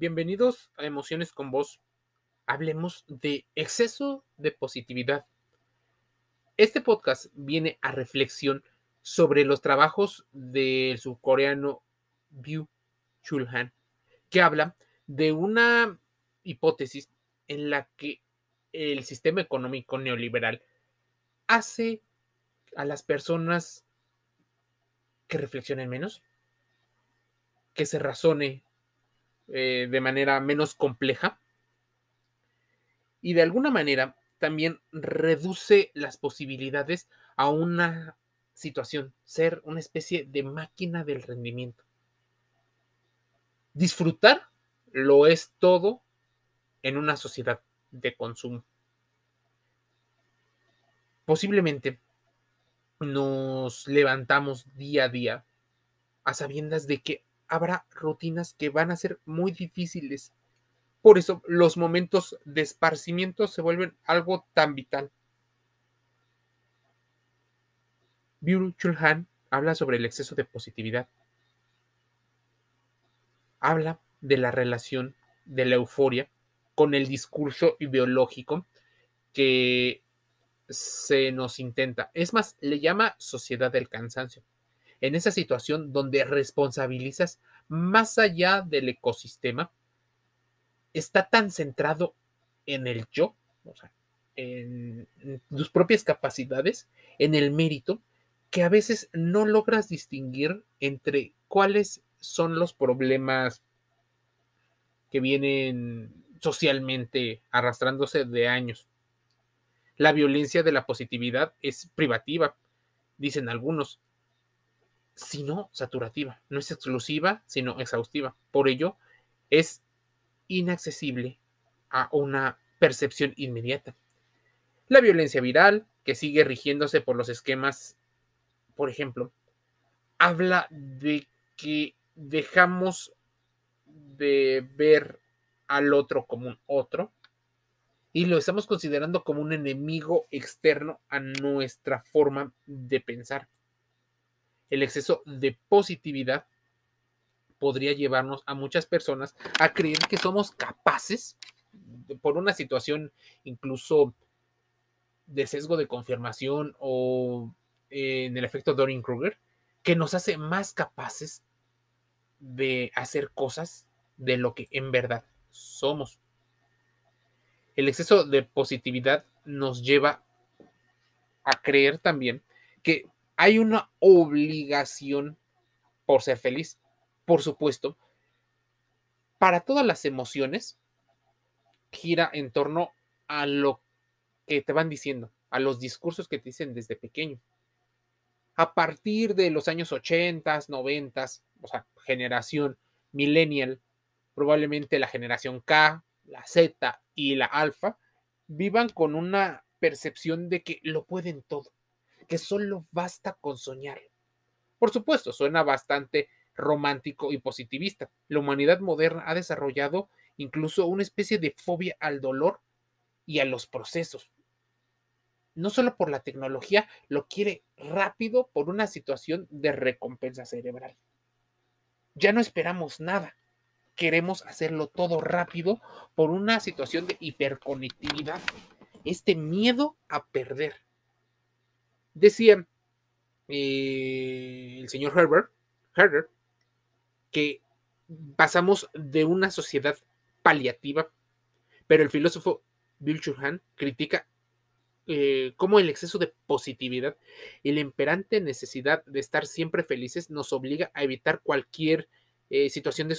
Bienvenidos a Emociones con Vos. Hablemos de exceso de positividad. Este podcast viene a reflexión sobre los trabajos del subcoreano Byu Chul Han, que habla de una hipótesis en la que el sistema económico neoliberal hace a las personas que reflexionen menos, que se razone eh, de manera menos compleja y de alguna manera también reduce las posibilidades a una situación, ser una especie de máquina del rendimiento. Disfrutar lo es todo en una sociedad de consumo. Posiblemente nos levantamos día a día a sabiendas de que habrá rutinas que van a ser muy difíciles. Por eso los momentos de esparcimiento se vuelven algo tan vital. Byung Chul Han habla sobre el exceso de positividad. Habla de la relación de la euforia con el discurso ideológico que se nos intenta. Es más, le llama sociedad del cansancio en esa situación donde responsabilizas más allá del ecosistema, está tan centrado en el yo, o sea, en, tus propias capacidades, en el mérito, que a veces no logras distinguir entre cuáles son los problemas que vienen socialmente arrastrándose de años. La violencia de la positividad es privativa, dicen algunos, sino saturativa. No es exclusiva, sino exhaustiva. Por ello, es inaccesible a una percepción inmediata. La violencia viral, que sigue rigiéndose por los esquemas, por ejemplo, habla de que dejamos de ver al otro como un otro y lo estamos considerando como un enemigo externo a nuestra forma de pensar el exceso de positividad podría llevarnos a muchas personas a creer que somos capaces, por una situación incluso de sesgo de confirmación o en el efecto Dorin Kruger, que nos hace más capaces de hacer cosas de lo que en verdad somos. El exceso de positividad nos lleva a creer también que hay una obligación por ser feliz, por supuesto. Para todas las emociones, gira en torno a lo que te van diciendo, a los discursos que te dicen desde pequeño. A partir de los años 80, 90, o sea, generación millennial, probablemente la generación K, la Z y la alfa, vivan con una percepción de que lo pueden todo que solo basta con soñar. Por supuesto, suena bastante romántico y positivista. La humanidad moderna ha desarrollado incluso una especie de fobia al dolor y a los procesos. No solo por la tecnología, lo quiere rápido por una situación de recompensa cerebral. Ya no esperamos nada. Queremos hacerlo todo rápido por una situación de hiperconectividad. Este miedo a perder. Decía eh, el señor Herbert, que pasamos de una sociedad paliativa, pero el filósofo Bill Churhan critica eh, cómo el exceso de positividad y la imperante necesidad de estar siempre felices nos obliga a evitar cualquier eh, situación de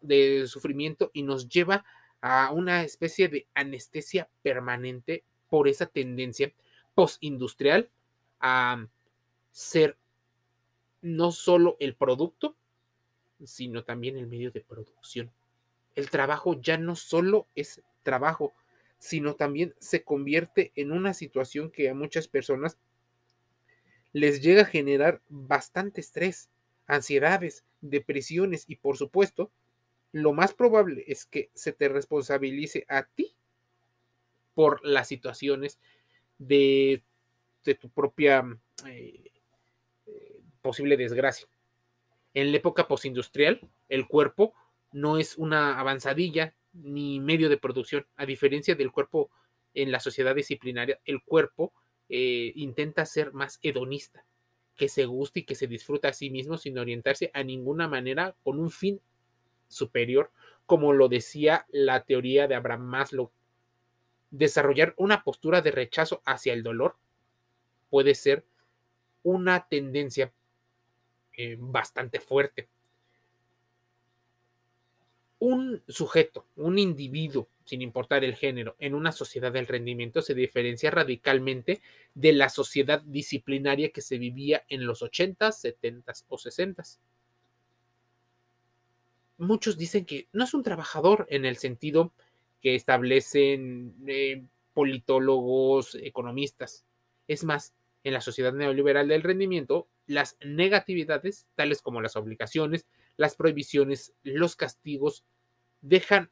de sufrimiento y nos lleva a una especie de anestesia permanente por esa tendencia postindustrial a ser no solo el producto, sino también el medio de producción. El trabajo ya no solo es trabajo, sino también se convierte en una situación que a muchas personas les llega a generar bastante estrés, ansiedades, depresiones y por supuesto, lo más probable es que se te responsabilice a ti por las situaciones de de tu propia eh, eh, posible desgracia. En la época postindustrial, el cuerpo no es una avanzadilla ni medio de producción. A diferencia del cuerpo en la sociedad disciplinaria, el cuerpo eh, intenta ser más hedonista, que se guste y que se disfruta a sí mismo sin orientarse a ninguna manera con un fin superior, como lo decía la teoría de Abraham Maslow. Desarrollar una postura de rechazo hacia el dolor puede ser una tendencia eh, bastante fuerte. Un sujeto, un individuo, sin importar el género, en una sociedad del rendimiento se diferencia radicalmente de la sociedad disciplinaria que se vivía en los 80s, 70s o 60s. Muchos dicen que no es un trabajador en el sentido que establecen eh, politólogos, economistas. Es más, en la sociedad neoliberal del rendimiento, las negatividades, tales como las obligaciones, las prohibiciones, los castigos, dejan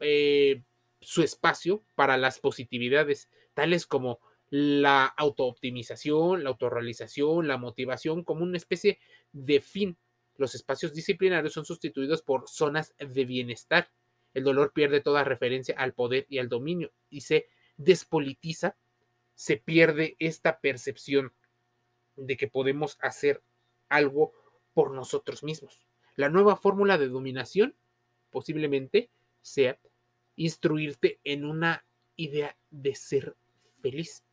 eh, su espacio para las positividades, tales como la autooptimización, la autorrealización, la motivación, como una especie de fin. Los espacios disciplinarios son sustituidos por zonas de bienestar. El dolor pierde toda referencia al poder y al dominio y se despolitiza se pierde esta percepción de que podemos hacer algo por nosotros mismos. La nueva fórmula de dominación posiblemente sea instruirte en una idea de ser feliz.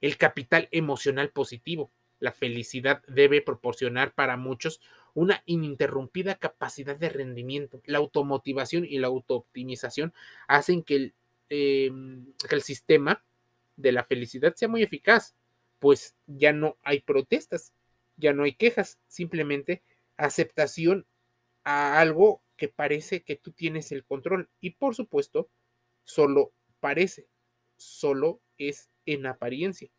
El capital emocional positivo, la felicidad debe proporcionar para muchos una ininterrumpida capacidad de rendimiento. La automotivación y la autooptimización hacen que el, em, que el sistema de la felicidad sea muy eficaz, pues ya no hay protestas, ya no hay quejas, simplemente aceptación a algo que parece que tú tienes el control y por supuesto solo parece, solo es en apariencia,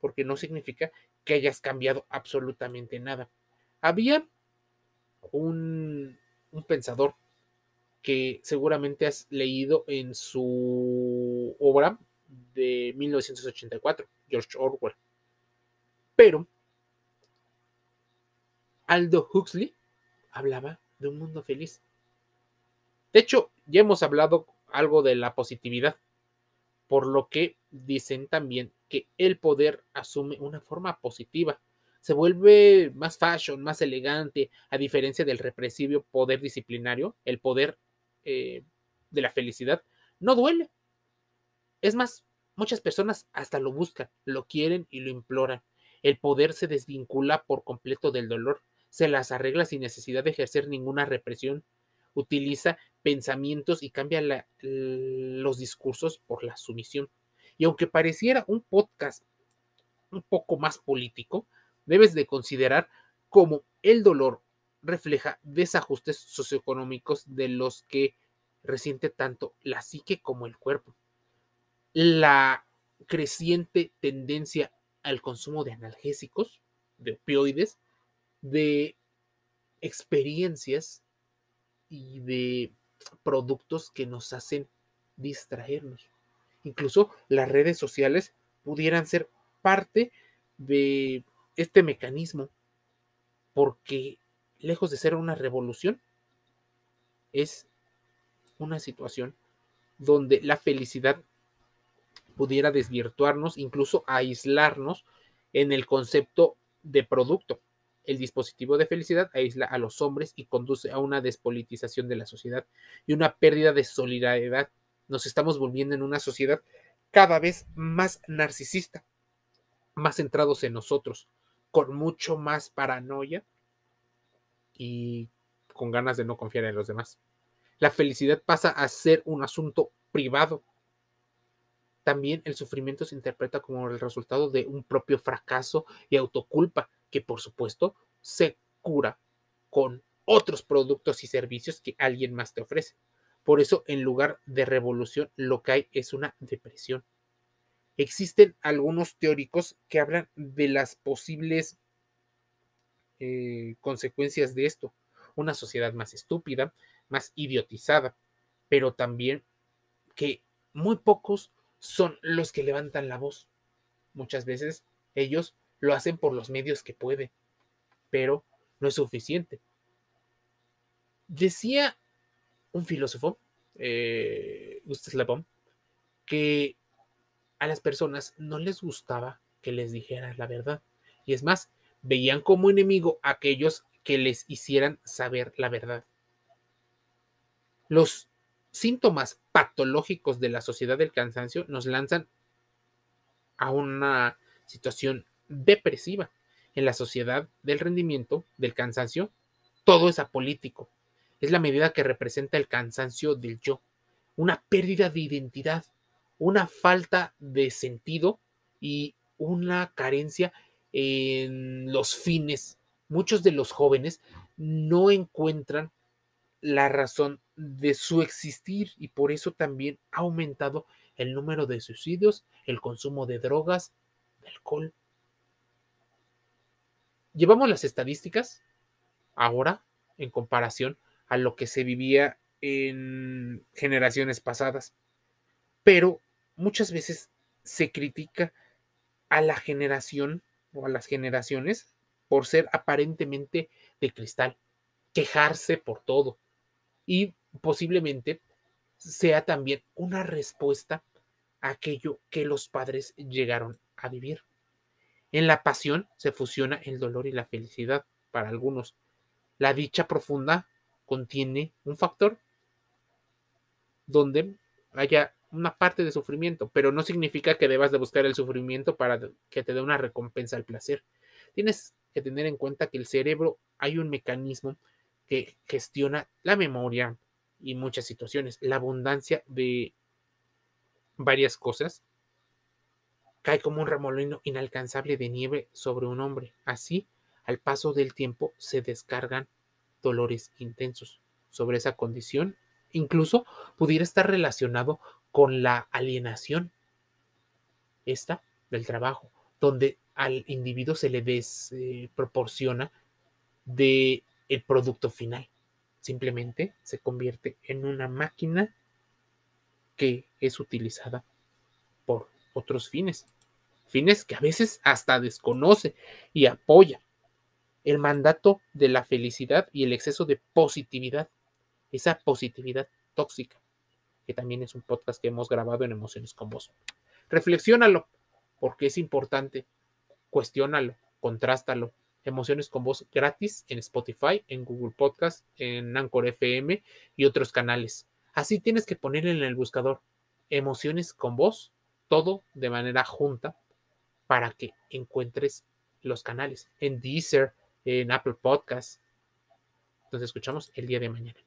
porque no significa que hayas cambiado absolutamente nada. Había un, un pensador que seguramente has leído en su obra de 1984, George Orwell. Pero Aldo Huxley hablaba de un mundo feliz. De hecho, ya hemos hablado algo de la positividad, por lo que dicen también que el poder asume una forma positiva. Se vuelve más fashion, más elegante, a diferencia del represivo poder disciplinario, el poder eh, de la felicidad no duele. Es más, Muchas personas hasta lo buscan, lo quieren y lo imploran. El poder se desvincula por completo del dolor, se las arregla sin necesidad de ejercer ninguna represión, utiliza pensamientos y cambia los discursos por la sumisión. Y aunque pareciera un podcast un poco más político, debes de considerar cómo el dolor refleja desajustes socioeconómicos de los que resiente tanto la psique como el cuerpo la creciente tendencia al consumo de analgésicos, de opioides, de experiencias y de productos que nos hacen distraernos. Incluso las redes sociales pudieran ser parte de este mecanismo, porque lejos de ser una revolución, es una situación donde la felicidad pudiera desvirtuarnos, incluso aislarnos en el concepto de producto. El dispositivo de felicidad aísla a los hombres y conduce a una despolitización de la sociedad y una pérdida de solidaridad. Nos estamos volviendo en una sociedad cada vez más narcisista, más centrados en nosotros, con mucho más paranoia y con ganas de no confiar en los demás. La felicidad pasa a ser un asunto privado también el sufrimiento se interpreta como el resultado de un propio fracaso y autoculpa, que por supuesto se cura con otros productos y servicios que alguien más te ofrece. Por eso, en lugar de revolución, lo que hay es una depresión. Existen algunos teóricos que hablan de las posibles eh, consecuencias de esto. Una sociedad más estúpida, más idiotizada, pero también que muy pocos son los que levantan la voz. Muchas veces ellos lo hacen por los medios que pueden, pero no es suficiente. Decía un filósofo, eh, Gustave Le que a las personas no les gustaba que les dijeran la verdad. Y es más, veían como enemigo a aquellos que les hicieran saber la verdad. Los síntomas patológicos de la sociedad del cansancio nos lanzan a una situación depresiva. En la sociedad del rendimiento, del cansancio, todo es apolítico. Es la medida que representa el cansancio del yo, una pérdida de identidad, una falta de sentido y una carencia en los fines. Muchos de los jóvenes no encuentran la razón de su existir y por eso también ha aumentado el número de suicidios, el consumo de drogas, de alcohol. Llevamos las estadísticas ahora en comparación a lo que se vivía en generaciones pasadas, pero muchas veces se critica a la generación o a las generaciones por ser aparentemente de cristal, quejarse por todo, y posiblemente sea también una respuesta a aquello que los padres llegaron a vivir. En la pasión se fusiona el dolor y la felicidad para algunos. La dicha profunda contiene un factor donde haya una parte de sufrimiento, pero no significa que debas de buscar el sufrimiento para que te dé una recompensa al placer. Tienes que tener en cuenta que el cerebro hay un mecanismo que gestiona la memoria y muchas situaciones. La abundancia de varias cosas cae como un remolino inalcanzable de nieve sobre un hombre. Así, al paso del tiempo, se descargan dolores intensos sobre esa condición. Incluso pudiera estar relacionado con la alienación, esta del trabajo, donde al individuo se le desproporciona de el producto final. Simplemente se convierte en una máquina que es utilizada por otros fines. Fines que a veces hasta desconoce y apoya. El mandato de la felicidad y el exceso de positividad. Esa positividad tóxica, que también es un podcast que hemos grabado en Emociones con Vos. Reflexiónalo, porque es importante. Cuestiónalo, contrástalo, Emociones con Voz gratis en Spotify, en Google Podcast, en Anchor FM y otros canales. Así tienes que poner en el buscador Emociones con Voz, todo de manera junta, para que encuentres los canales en Deezer, en Apple Podcast. Nos escuchamos el día de mañana.